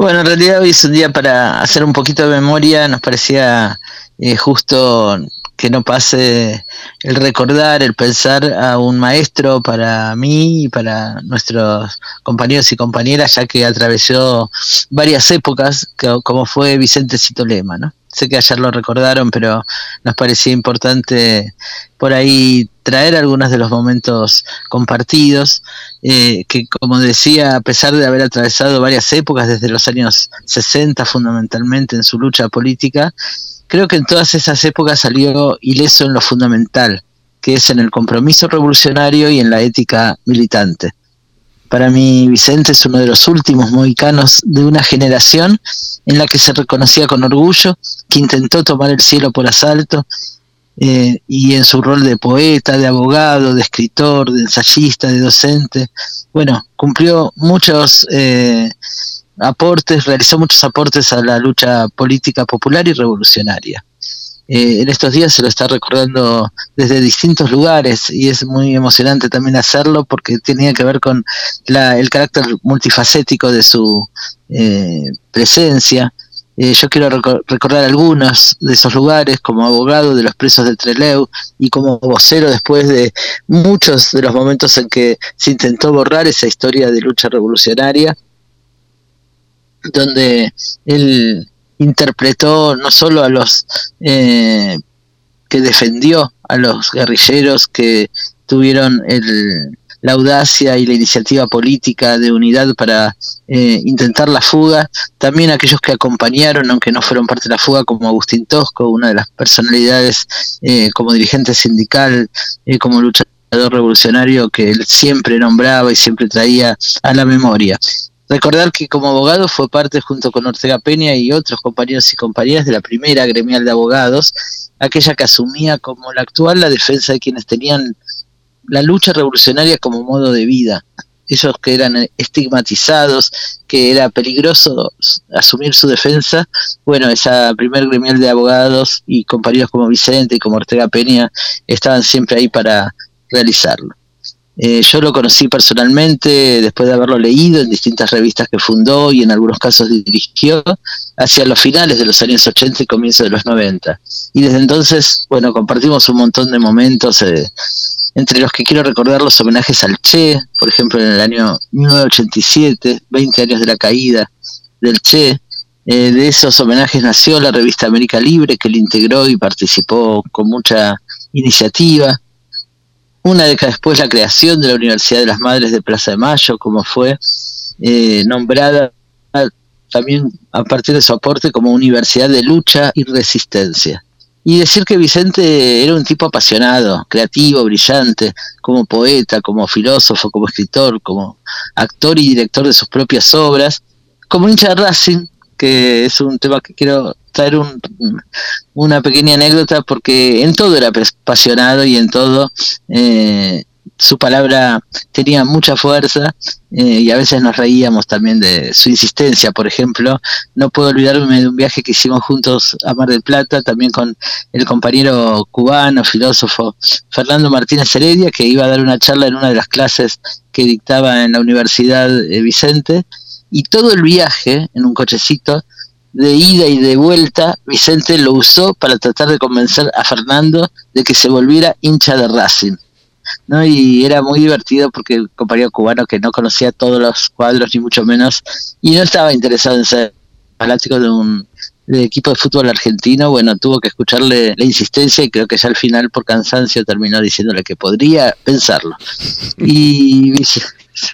Bueno, en realidad hoy es un día para hacer un poquito de memoria, nos parecía eh, justo que no pase el recordar, el pensar a un maestro para mí y para nuestros compañeros y compañeras, ya que atravesó varias épocas, como fue Vicente Citolema, ¿no? Sé que ayer lo recordaron, pero nos parecía importante por ahí traer algunos de los momentos compartidos, eh, que como decía, a pesar de haber atravesado varias épocas, desde los años 60 fundamentalmente en su lucha política, creo que en todas esas épocas salió ileso en lo fundamental, que es en el compromiso revolucionario y en la ética militante. Para mí, Vicente es uno de los últimos mohicanos de una generación en la que se reconocía con orgullo, que intentó tomar el cielo por asalto, eh, y en su rol de poeta, de abogado, de escritor, de ensayista, de docente, bueno, cumplió muchos eh, aportes, realizó muchos aportes a la lucha política popular y revolucionaria. Eh, en estos días se lo está recordando desde distintos lugares y es muy emocionante también hacerlo porque tenía que ver con el carácter multifacético de su eh, presencia. Eh, yo quiero recordar algunos de esos lugares como abogado de los presos del Treleu y como vocero después de muchos de los momentos en que se intentó borrar esa historia de lucha revolucionaria donde él interpretó no solo a los eh, que defendió a los guerrilleros que tuvieron el, la audacia y la iniciativa política de unidad para eh, intentar la fuga, también aquellos que acompañaron, aunque no fueron parte de la fuga, como Agustín Tosco, una de las personalidades eh, como dirigente sindical, como luchador revolucionario que él siempre nombraba y siempre traía a la memoria. Recordar que como abogado fue parte junto con Ortega Peña y otros compañeros y compañeras de la primera gremial de abogados, aquella que asumía como la actual la defensa de quienes tenían la lucha revolucionaria como modo de vida, esos que eran estigmatizados, que era peligroso asumir su defensa, bueno, esa primer gremial de abogados y compañeros como Vicente y como Ortega Peña estaban siempre ahí para realizarlo. Eh, yo lo conocí personalmente después de haberlo leído en distintas revistas que fundó y en algunos casos dirigió hacia los finales de los años 80 y comienzos de los 90. Y desde entonces, bueno, compartimos un montón de momentos, eh, entre los que quiero recordar los homenajes al Che, por ejemplo, en el año 1987, 20 años de la caída del Che. Eh, de esos homenajes nació la revista América Libre, que le integró y participó con mucha iniciativa una década después la creación de la Universidad de las Madres de Plaza de Mayo, como fue eh, nombrada también a partir de su aporte como Universidad de Lucha y Resistencia. Y decir que Vicente era un tipo apasionado, creativo, brillante, como poeta, como filósofo, como escritor, como actor y director de sus propias obras, como hincha de Racing, que es un tema que quiero traer un, una pequeña anécdota porque en todo era apasionado y en todo eh, su palabra tenía mucha fuerza eh, y a veces nos reíamos también de su insistencia, por ejemplo. No puedo olvidarme de un viaje que hicimos juntos a Mar del Plata, también con el compañero cubano, filósofo Fernando Martínez Heredia, que iba a dar una charla en una de las clases que dictaba en la Universidad Vicente y todo el viaje en un cochecito de ida y de vuelta, Vicente lo usó para tratar de convencer a Fernando de que se volviera hincha de Racing. ¿no? Y era muy divertido porque el compañero cubano que no conocía todos los cuadros, ni mucho menos, y no estaba interesado en ser fanático de un equipo de fútbol argentino, bueno, tuvo que escucharle la insistencia y creo que ya al final por cansancio terminó diciéndole que podría pensarlo. Y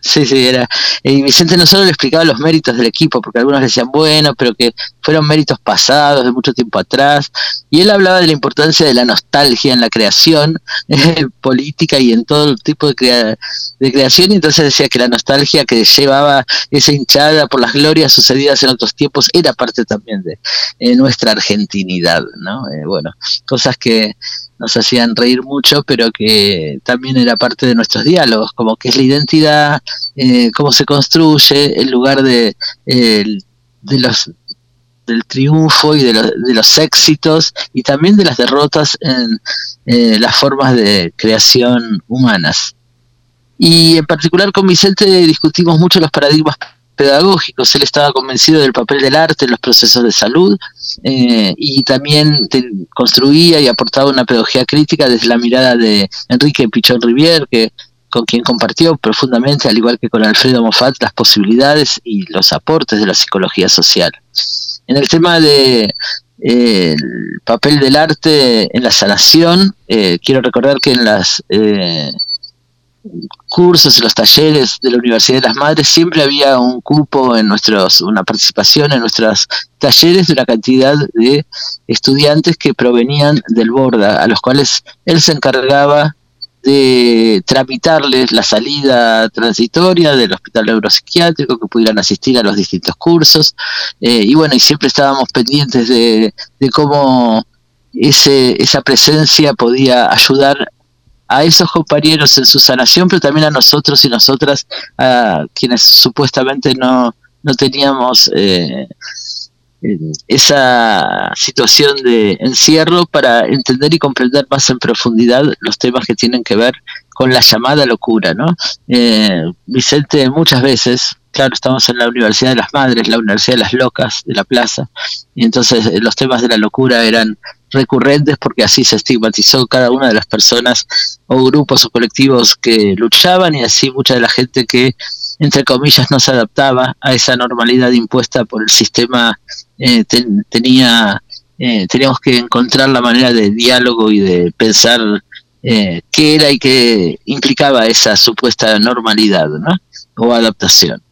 Sí, sí, era. Y Vicente no solo le explicaba los méritos del equipo, porque algunos decían, bueno, pero que fueron méritos pasados, de mucho tiempo atrás, y él hablaba de la importancia de la nostalgia en la creación eh, política y en todo tipo de, de creación, y entonces decía que la nostalgia que llevaba esa hinchada por las glorias sucedidas en otros tiempos era parte también de eh, nuestra argentinidad, ¿no? Eh, bueno, cosas que nos hacían reír mucho, pero que también era parte de nuestros diálogos, como que es la identidad, eh, cómo se construye, el lugar de, de los del triunfo y de, de, los éxitos y también de las derrotas en eh, las formas de creación humanas. Y en particular con Vicente discutimos mucho los paradigmas pedagógicos. Él estaba convencido del papel del arte en los procesos de salud eh, y también construía y aportaba una pedagogía crítica desde la mirada de Enrique Pichón Rivier, que con quien compartió profundamente, al igual que con Alfredo Moffat, las posibilidades y los aportes de la psicología social. En el tema de eh, el papel del arte en la sanación, eh, quiero recordar que en los eh, cursos, en los talleres de la Universidad de las Madres, siempre había un cupo en nuestros, una participación en nuestros talleres de una cantidad de estudiantes que provenían del Borda, a los cuales él se encargaba de tramitarles la salida transitoria del hospital neuropsiquiátrico, que pudieran asistir a los distintos cursos. Eh, y bueno, y siempre estábamos pendientes de, cómo ese, esa presencia podía ayudar a esos compañeros en su sanación, pero también a nosotros y nosotras, a quienes supuestamente no, no teníamos eh, esa situación de encierro para entender y comprender más en profundidad los temas que tienen que ver con la llamada locura, ¿no? Eh, Vicente muchas veces, claro, estamos en la Universidad de las Madres, la Universidad de las Locas de la Plaza, y entonces eh, los temas de la locura eran recurrentes porque así se estigmatizó cada una de las personas o grupos o colectivos que luchaban y así mucha de la gente que entre comillas, no se adaptaba a esa normalidad impuesta por el sistema, eh, tenía, eh, teníamos que encontrar la manera de diálogo y de pensar eh, qué era y qué implicaba esa supuesta normalidad ¿no? o adaptación.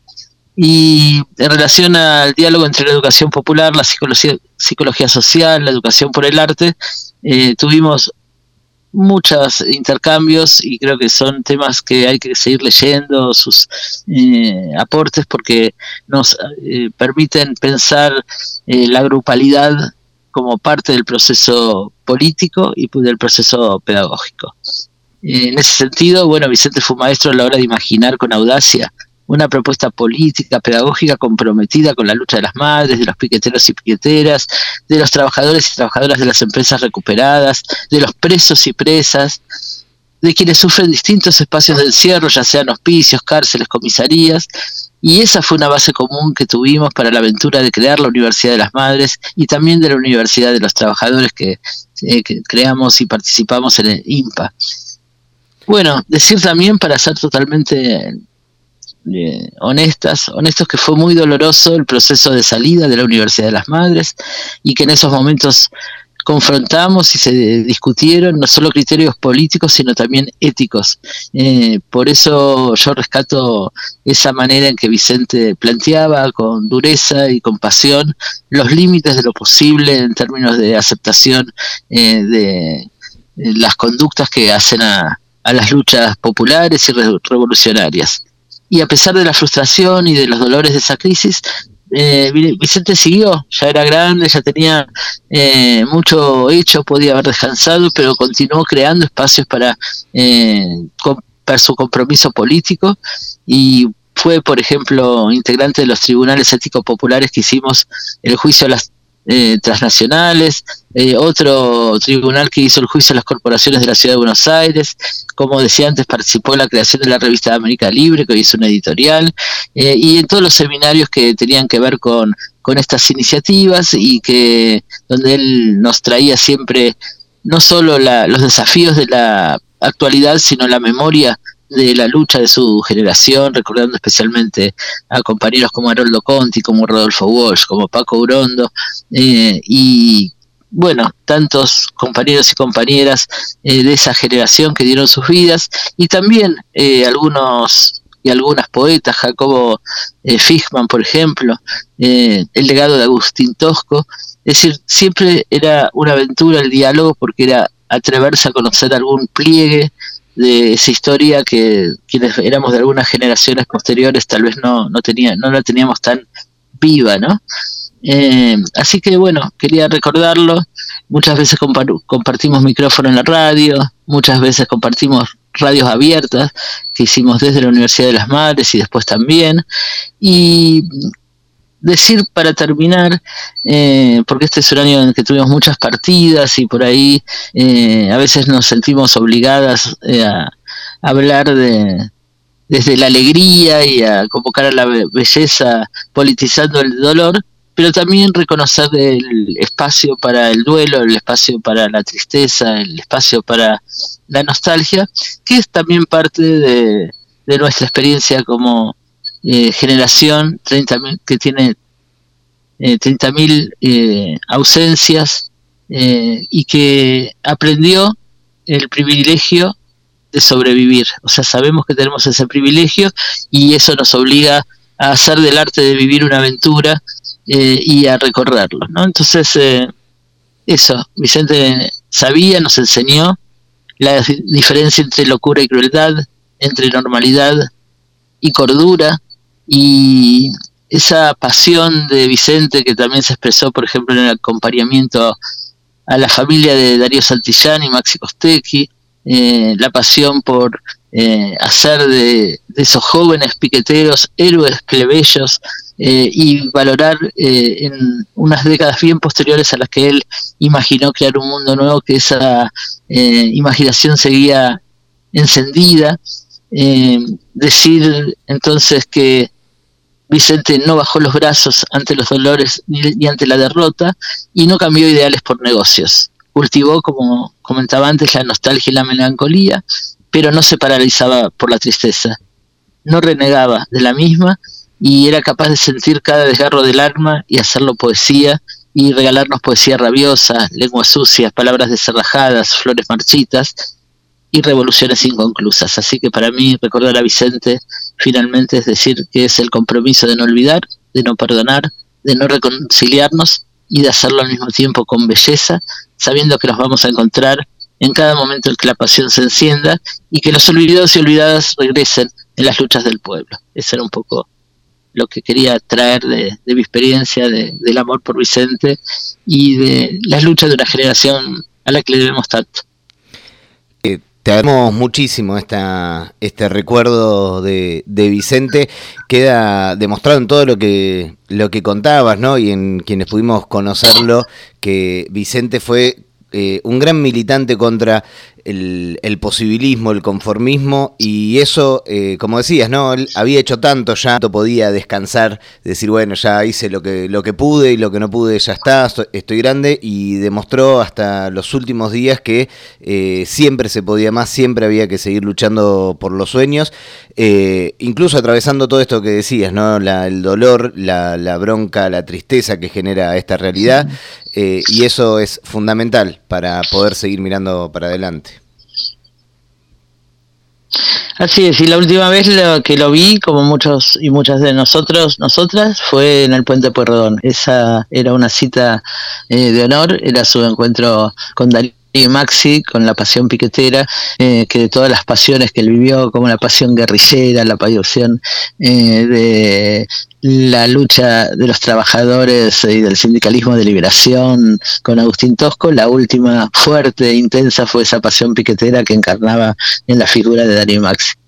Y en relación al diálogo entre la educación popular, la psicología, psicología social, la educación por el arte, tuvimos muchos intercambios y creo que son temas que hay que seguir leyendo sus eh, aportes porque nos eh, permiten pensar eh, la grupalidad como parte del proceso político y del proceso pedagógico. En ese sentido, bueno, Vicente fue maestro a la hora de imaginar con audacia una propuesta política, pedagógica comprometida con la lucha de las madres, de los piqueteros y piqueteras, de los trabajadores y trabajadoras de las empresas recuperadas, de los presos y presas, de quienes sufren distintos espacios de encierro, ya sean hospicios, cárceles, comisarías, y esa fue una base común que tuvimos para la aventura de crear la Universidad de las Madres y también de la Universidad de los Trabajadores que, eh, creamos y participamos en el IMPA. Bueno, decir también para ser totalmente eh, honestas, honestos que fue muy doloroso el proceso de salida de la Universidad de las Madres y que en esos momentos confrontamos y se discutieron no solo criterios políticos, sino también éticos. Eh, por eso yo rescato esa manera en que Vicente planteaba con dureza y compasión los límites de lo posible en términos de aceptación eh, de, las conductas que hacen a las luchas populares y revolucionarias y a pesar de la frustración y de los dolores de esa crisis, eh, Vicente siguió, ya era grande, ya tenía eh, mucho hecho, podía haber descansado, pero continuó creando espacios para, eh, para su compromiso político y fue, por ejemplo, integrante de los tribunales éticos populares que hicimos el juicio a las eh, transnacionales, eh, otro tribunal que hizo el juicio a las corporaciones de la Ciudad de Buenos Aires, como decía antes, participó en la creación de la revista América Libre, que hoy hizo una editorial, eh, y en todos los seminarios que tenían que ver con, con estas iniciativas y que donde él nos traía siempre no solo los desafíos de la actualidad, sino la memoria de la lucha de su generación, recordando especialmente a compañeros como Haroldo Conti, como Rodolfo Walsh, como Paco Urondo, eh, y bueno, tantos compañeros y compañeras eh, de esa generación que dieron sus vidas, y también eh, algunos y algunas poetas, Jacobo Fishman, por ejemplo, el legado de Agustín Tosco, es decir, siempre era una aventura el diálogo porque era atreverse a conocer algún pliegue de esa historia que quienes éramos de algunas generaciones posteriores tal vez no, no, tenía, no la teníamos tan viva, ¿no? Eh, así que bueno, quería recordarlo. Muchas veces compartimos micrófono en la radio, muchas veces compartimos radios abiertas que hicimos desde la Universidad de las Madres y después también. Y decir para terminar, eh, porque este es un año en el que tuvimos muchas partidas y por ahí eh, a veces nos sentimos obligadas eh, a, hablar de, desde la alegría y a convocar a la belleza, politizando el dolor, pero también reconocer el espacio para el duelo, el espacio para la tristeza, el espacio para la nostalgia, que es también parte de, nuestra experiencia como eh, generación 30, que tiene eh, 30.000 eh, ausencias eh, y que aprendió el privilegio de sobrevivir. O sea, sabemos que tenemos ese privilegio y eso nos obliga a hacer del arte de vivir una aventura eh, y a recorrerlo. ¿no? Entonces, eso, Vicente sabía, nos enseñó la diferencia entre locura y crueldad, entre normalidad y cordura, y esa pasión de Vicente que también se expresó, por ejemplo, en el acompañamiento a la familia de Darío Santillán y Maxi Costecchi, eh, la pasión por eh, hacer de, esos jóvenes piqueteros héroes plebeyos eh, y valorar en unas décadas bien posteriores a las que él imaginó crear un mundo nuevo, que esa imaginación seguía encendida. decir entonces que Vicente no bajó los brazos ante los dolores ni, ante la derrota y no cambió ideales por negocios. Cultivó, como comentaba antes, la nostalgia y la melancolía, pero no se paralizaba por la tristeza. No renegaba de la misma y era capaz de sentir cada desgarro del alma y hacerlo poesía y regalarnos poesía rabiosa, lenguas sucias, palabras deserrajadas, flores marchitas y revoluciones inconclusas. Así que para mí recordar a Vicente finalmente es decir que es el compromiso de no olvidar, de no perdonar, de no reconciliarnos y de hacerlo al mismo tiempo con belleza, sabiendo que nos vamos a encontrar en cada momento en que la pasión se encienda y que los olvidados y olvidadas regresen en las luchas del pueblo. Ese era un poco lo que quería traer de, mi experiencia, del amor por Vicente y de las luchas de una generación a la que le debemos tanto. Te agradecemos muchísimo esta, este recuerdo de, de, Vicente. Queda demostrado en todo lo que, lo que contabas, ¿no? Y en quienes pudimos conocerlo, que Vicente fue eh, un gran militante contra el, posibilismo, el conformismo, y eso, eh, como decías, ¿no? Él había hecho tanto, ya no podía descansar, decir, bueno, ya hice lo que, lo que pude y lo que no pude ya está, estoy grande, y demostró hasta los últimos días que eh, siempre se podía más, siempre había que seguir luchando por los sueños, incluso atravesando todo esto que decías, ¿no? el dolor, la, la, bronca, la tristeza que genera esta realidad, y eso es fundamental para poder seguir mirando para adelante. Así es, y la última vez que lo vi, como muchos y muchas de nosotros, nosotras, fue en el Puente Pueyrredón. Esa era una cita eh, de honor, era su encuentro con Darío y Maxi con la pasión piquetera, eh, que de todas las pasiones que él vivió, como la pasión guerrillera, la pasión eh, de la lucha de los trabajadores y del sindicalismo de liberación con Agustín Tosco, la última fuerte e intensa fue esa pasión piquetera que encarnaba en la figura de Darío Maxi.